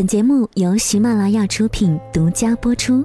本节目由喜马拉雅出品，独家播出。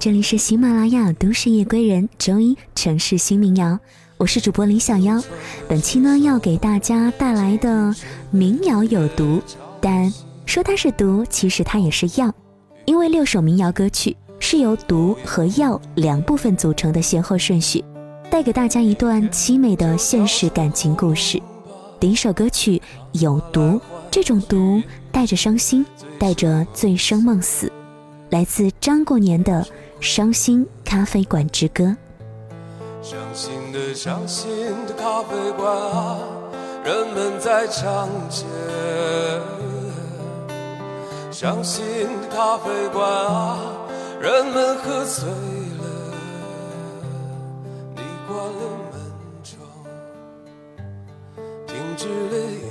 这里是喜马拉雅都市夜归人周一城市新民谣，我是主播李小妖。本期呢要给大家带来的民谣有毒，但说它是毒，其实它也是药，因为六首民谣歌曲是由毒和药两部分组成的先后顺序，带给大家一段凄美的现实感情故事。第一首歌曲有毒，这种毒带着伤心，带着醉生梦死。来自张过年的《伤心咖啡馆之歌》。伤心的伤心的咖啡馆啊，人们在唱着。伤心的咖啡馆啊，人们喝醉了。你关了门窗，停止了。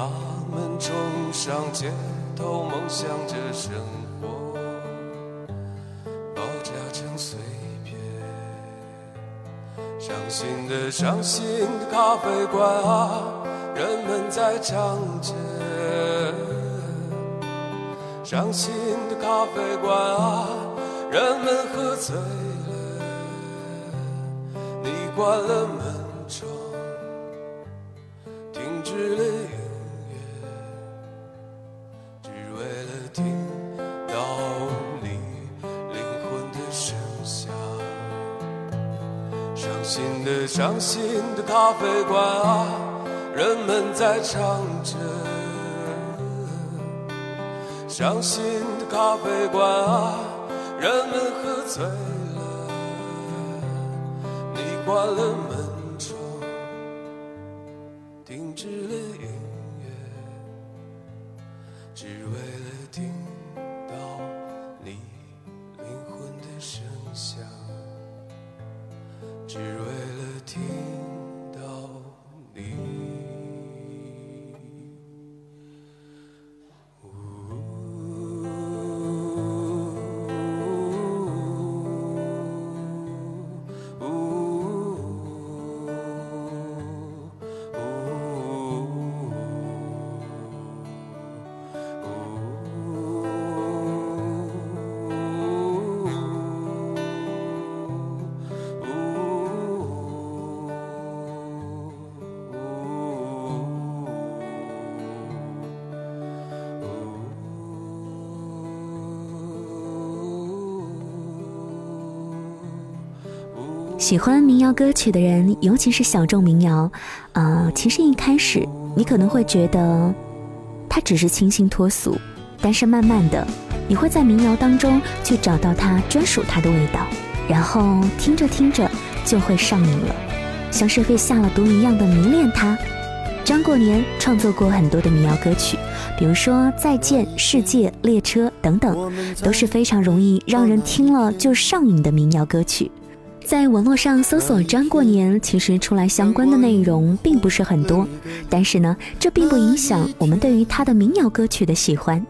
他们冲上街头梦想着生活，爆炸成碎片。伤心的伤心的咖啡馆啊，人们在唱着。伤心的咖啡馆啊，人们喝醉了。你关了门的咖啡馆啊，人们在唱着。伤心的咖啡馆啊，人们喝醉了。你关了门喜欢民谣歌曲的人，尤其是小众民谣，啊，其实一开始你可能会觉得它只是清新脱俗，但是慢慢的，你会在民谣当中去找到它专属它的味道，然后听着听着就会上瘾了，像是被下了毒一样的迷恋它。张过年创作过很多的民谣歌曲，比如说《再见世界》《列车》等等，都是非常容易让人听了就上瘾的民谣歌曲。在网络上搜索张过年，其实出来相关的内容并不是很多，但是呢，这并不影响我们对于他的民谣歌曲的喜欢。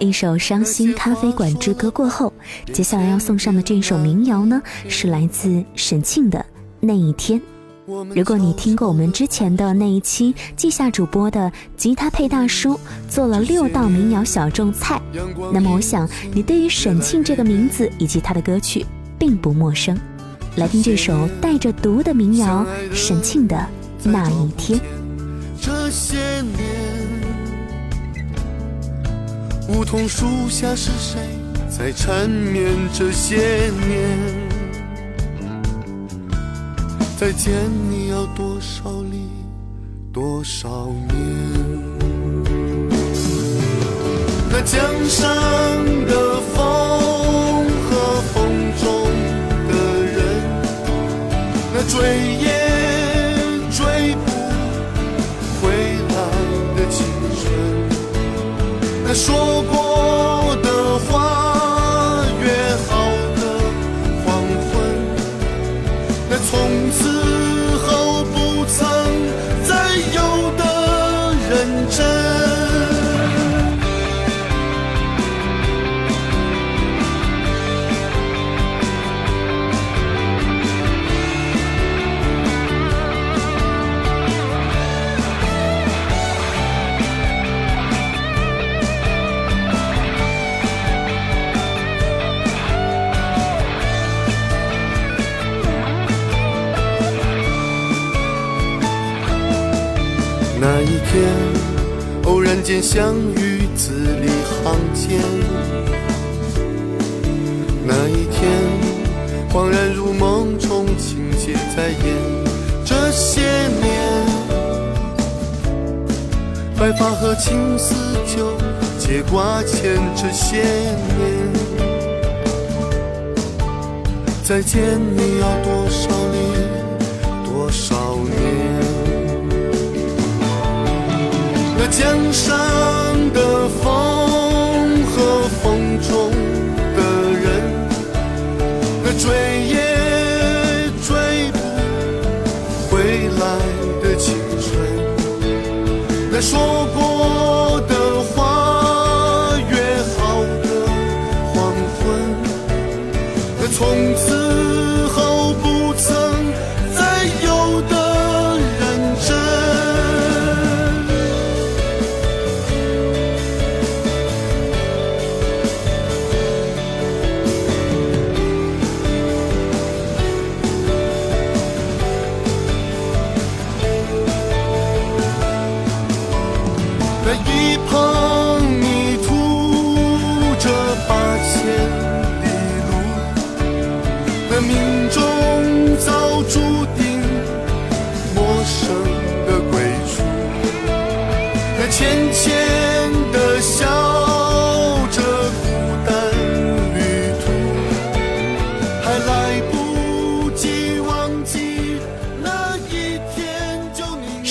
一首《伤心咖啡馆之歌》过后，接下来要送上的这首民谣呢，是来自沈庆的《那一天。如果你听过我们之前的那一期记下主播的吉他配大叔做了六道民谣小众菜，那么我想你对于沈庆这个名字以及他的歌曲并不陌生。来听这首带着毒的民谣沈庆的那一天。这些年，梧桐树下是谁在缠绵？这些年。再见你要多少里，多少年？那江上的风追忆相遇字里行间，那一天恍然如梦中情节在演。这些年，白发和青丝就结挂牵。这些年，再见你要多少年，多少年？那江山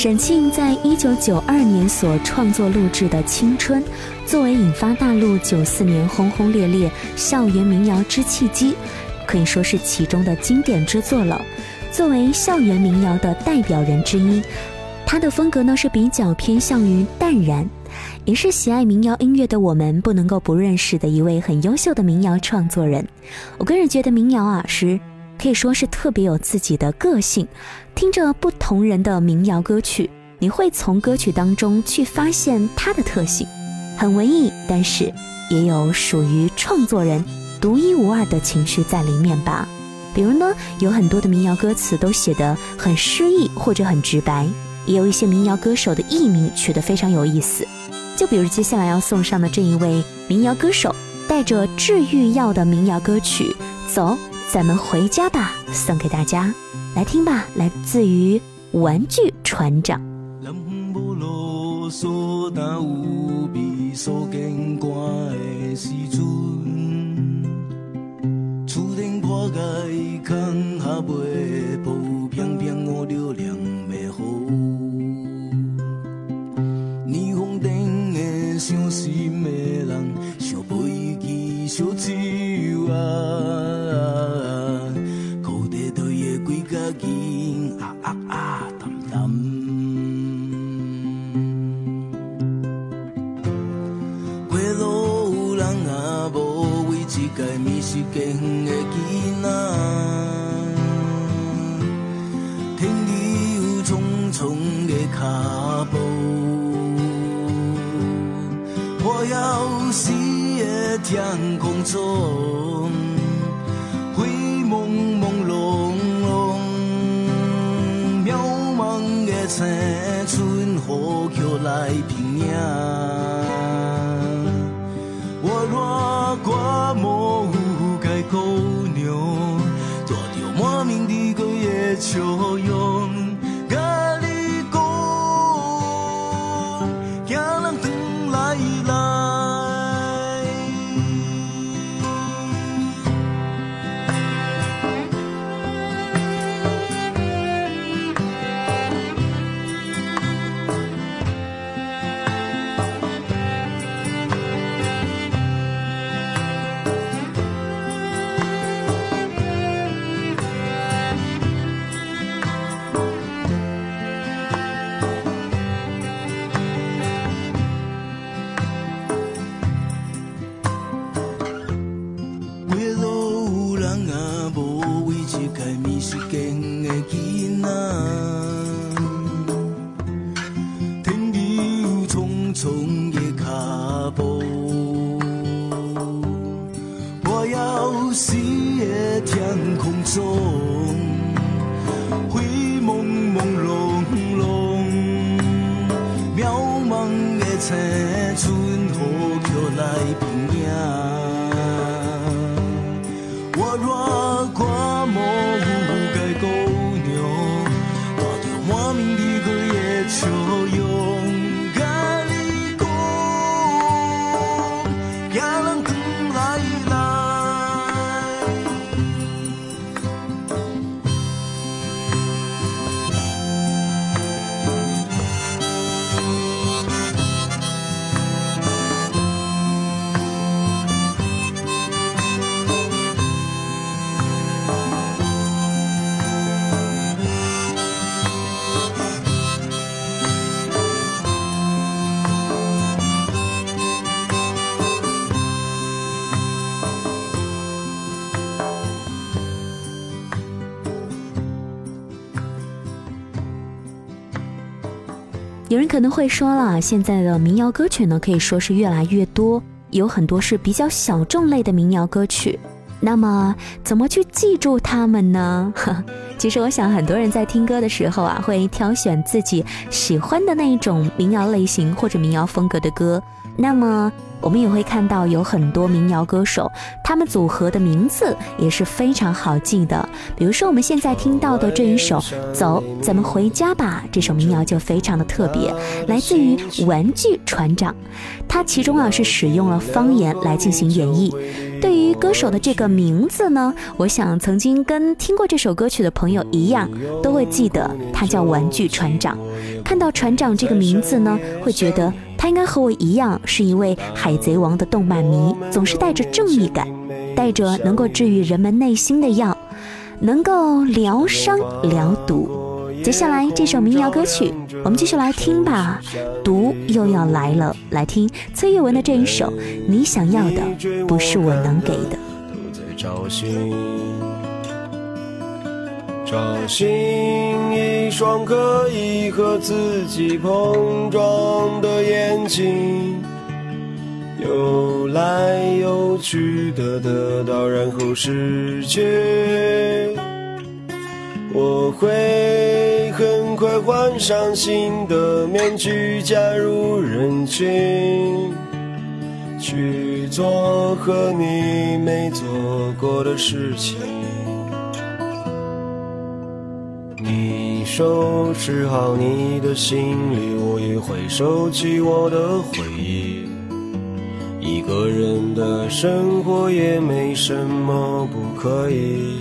沈庆在一九九二年所创作录制的《青春》，作为引发大陆九四年轰轰烈烈校园民谣之契机，可以说是其中的经典之作了。作为校园民谣的代表人之一，他的风格呢是比较偏向于淡然，也是喜爱民谣音乐的我们不能够不认识的一位很优秀的民谣创作人。我个人觉得民谣啊是。可以说是特别有自己的个性，听着不同人的民谣歌曲，你会从歌曲当中去发现它的特性，很文艺，但是也有属于创作人独一无二的情绪在里面吧。比如呢，有很多的民谣歌词都写得很诗意或者很直白，也有一些民谣歌手的艺名取得非常有意思。就比如接下来要送上的这一位民谣歌手，带着治愈药的民谣歌曲，走。咱们回家吧，送给大家，来听吧，来自于玩具船长。死的天空中，灰蒙蒙胧胧，渺茫的青春，何叫来拼命？我若挂无该姑娘，带着满面的个夜笑容。有人可能会说了，现在的民谣歌曲呢，可以说是越来越多，有很多是比较小众类的民谣歌曲。那么，怎么去记住他们呢？其实，我想很多人在听歌的时候啊，会挑选自己喜欢的那一种民谣类型或者民谣风格的歌。那么。我们也会看到有很多民谣歌手，他们组合的名字也是非常好记的。比如说我们现在听到的这一首《走，咱们回家吧》，这首民谣就非常的特别，来自于玩具船长。他其中啊是使用了方言来进行演绎。对于歌手的这个名字呢，我想曾经跟听过这首歌曲的朋友一样，都会记得他叫玩具船长。看到船长这个名字呢，会觉得。他应该和我一样，是一位海贼王的动漫迷，总是带着正义感，带着能够治愈人们内心的药，能够疗伤疗毒。接下来这首民谣歌曲，我们继续来听吧。毒又要来了，来听崔月文的这一首。你想要的不是我能给的。找寻一双可以和自己碰撞的眼睛，游来游去的得到，然后失去。我会很快换上新的面具，加入人群，去做和你没做过的事情。收拾好你的行李，我也会收起我的回忆。一个人的生活也没什么不可以。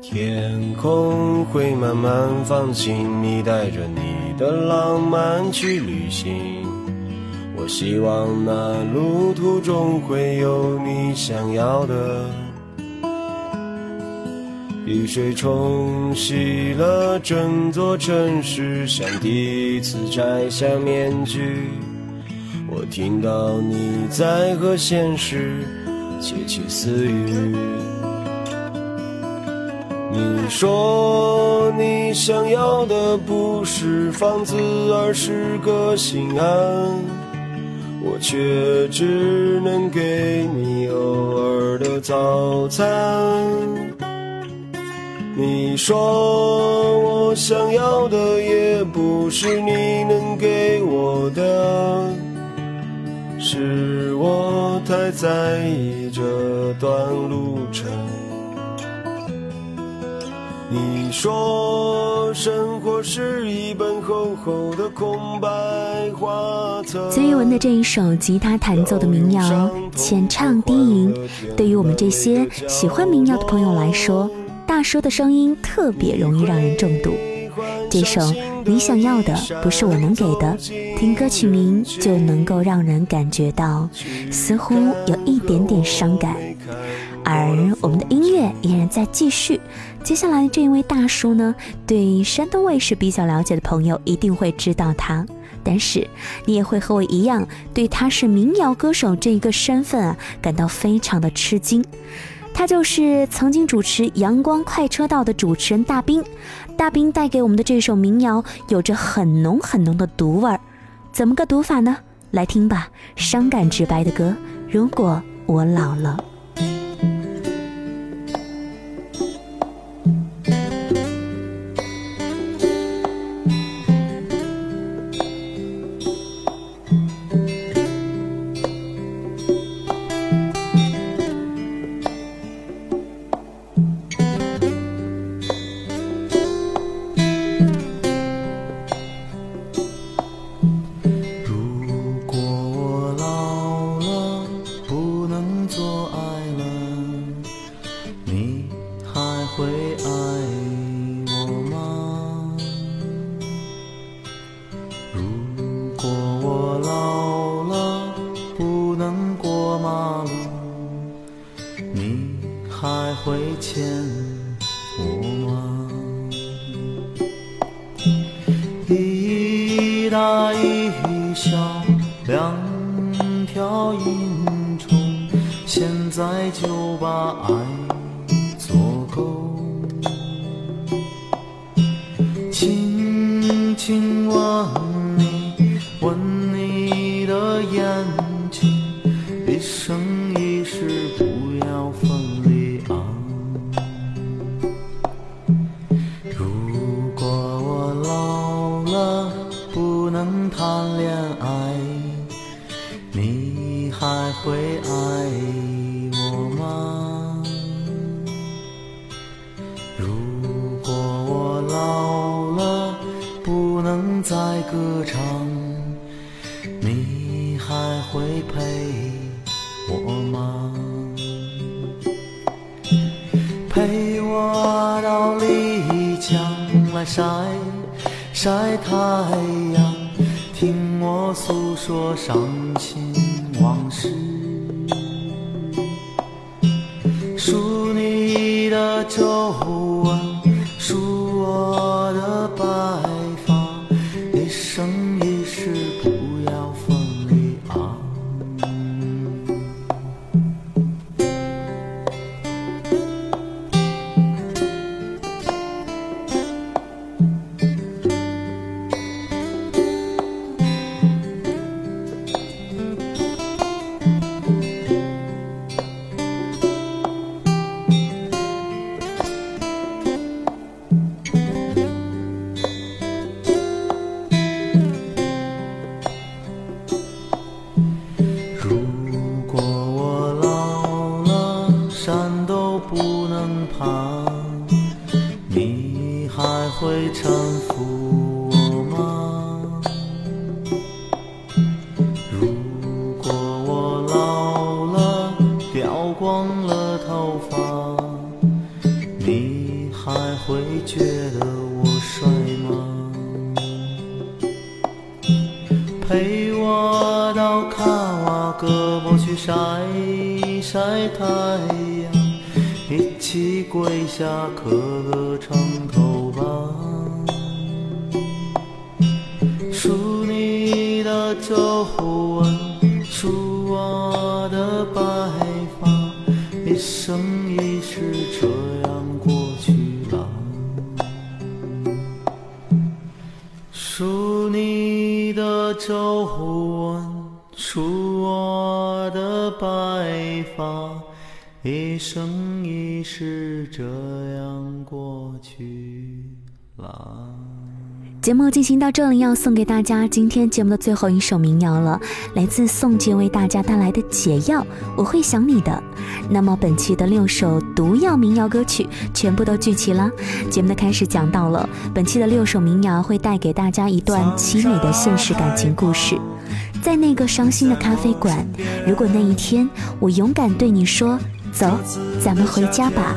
天空会慢慢放晴，你带着你的浪漫去旅行。我希望那路途中会有你想要的。雨水冲洗了整座城市，像第一次摘下面具。我听到你在和现实窃窃私语。你说你想要的不是房子，而是个心安，我却只能给你偶尔的早餐。你说我想要的也不是你能给我的，是我太在意这段路程。你说生活是一本厚厚的空白画册。崔玉文的这一首吉他弹奏的民谣，浅唱低吟，对于我们这些喜欢民谣的朋友来说，大叔的声音特别容易让人中毒。这首你想要的不是我能给的，听歌曲名就能够让人感觉到似乎有一点点伤感。而我们的音乐依然在继续。接下来这一位大叔呢，对山东卫视比较了解的朋友一定会知道他，但是你也会和我一样，对他是民谣歌手这一个身份啊，感到非常的吃惊。他就是曾经主持《阳光快车道》的主持人大兵。大兵带给我们的这首民谣，有着很浓很浓的毒味儿，怎么个毒法呢？来听吧，伤感直白的歌。如果我老了。把爱做够轻轻吻你吻你的眼睛一生一世不要分离啊如果我老了不能谈恋爱你还会爱？吗如果我老了不能再歌唱你还会陪我吗？陪我到丽江来晒晒太阳听我诉说伤心。你还会觉得我帅吗？陪我到卡瓦格博去晒晒太阳，一起跪下磕个长。守护我出我的白发，一生一世这样过去啦。节目进行到这里，要送给大家今天节目的最后一首民谣了，来自宋杰为大家带来的《解药》，我会想你的。那么本期的六首毒药民谣歌曲全部都聚齐了。节目的开始讲到了，本期的六首民谣会带给大家一段凄美的现实感情故事。在那个伤心的咖啡馆，如果那一天我勇敢对你说“走，咱们回家吧”，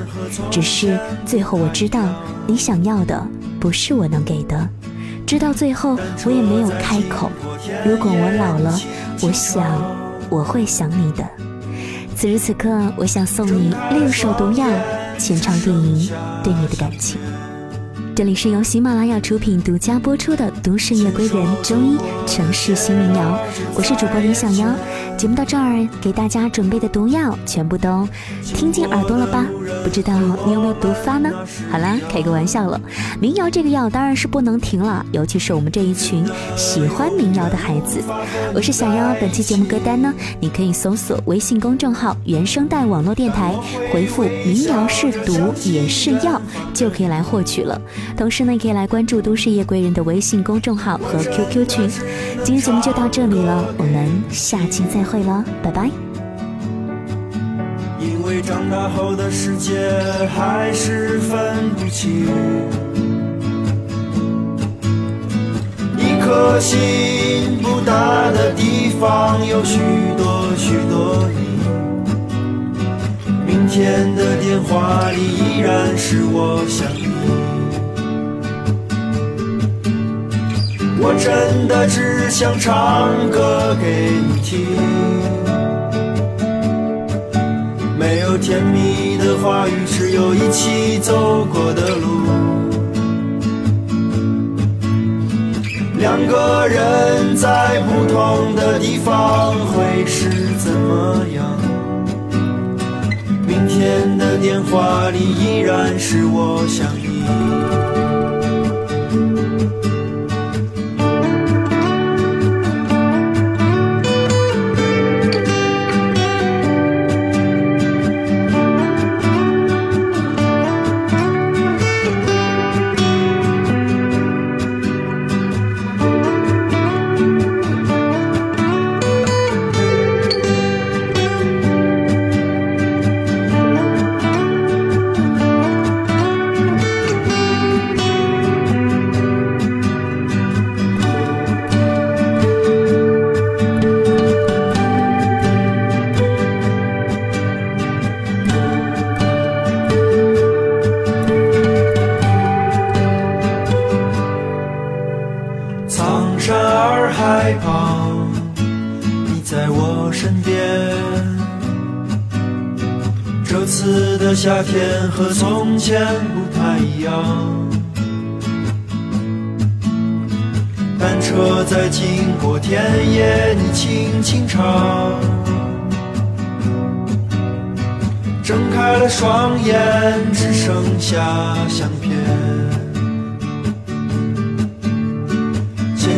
只是最后我知道你想要的不是我能给的。直到最后，我也没有开口。如果我老了，我想我会想你的。此时此刻，我想送你六首毒药，浅唱电影对你的感情。这里是由喜马拉雅出品、独家播出的《都市夜归人》中医城市新民谣，我是主播李小妖。节目到这儿，给大家准备的毒药全部都听进耳朵了吧？不知道你有没有毒发呢？好啦，开个玩笑了。民谣这个药当然是不能停了，尤其是我们这一群喜欢民谣的孩子。我是小妖，本期节目歌单呢，你可以搜索微信公众号“原声带网络电台”，回复“民谣是毒也是药”就可以来获取了。同时呢，也可以来关注“都市夜归人”的微信公众号和 QQ 群。今天节目就到这里了，我们下期再会了，拜拜。因为长大后的世界还是分不清，一颗心不大的地方有许多许多你。明天的电话里依然是我想我真的只想唱歌给你听，没有甜蜜的话语，只有一起走过的路。两个人在不同的地方会是怎么样？明天的电话里依然是我想你。你在我身边，这次的夏天和从前不太一样，单车在经过田野，你轻轻唱，睁开了双眼，只剩下相片，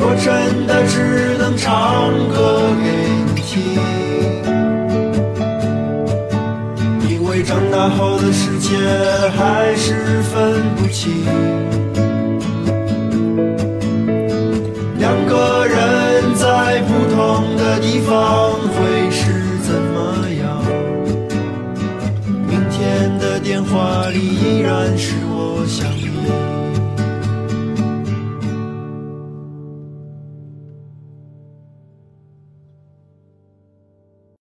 我真的只能唱歌给你。听因为长大后的世界还是分不清两个人在不同的地方会是怎么样？明天的电话里依然是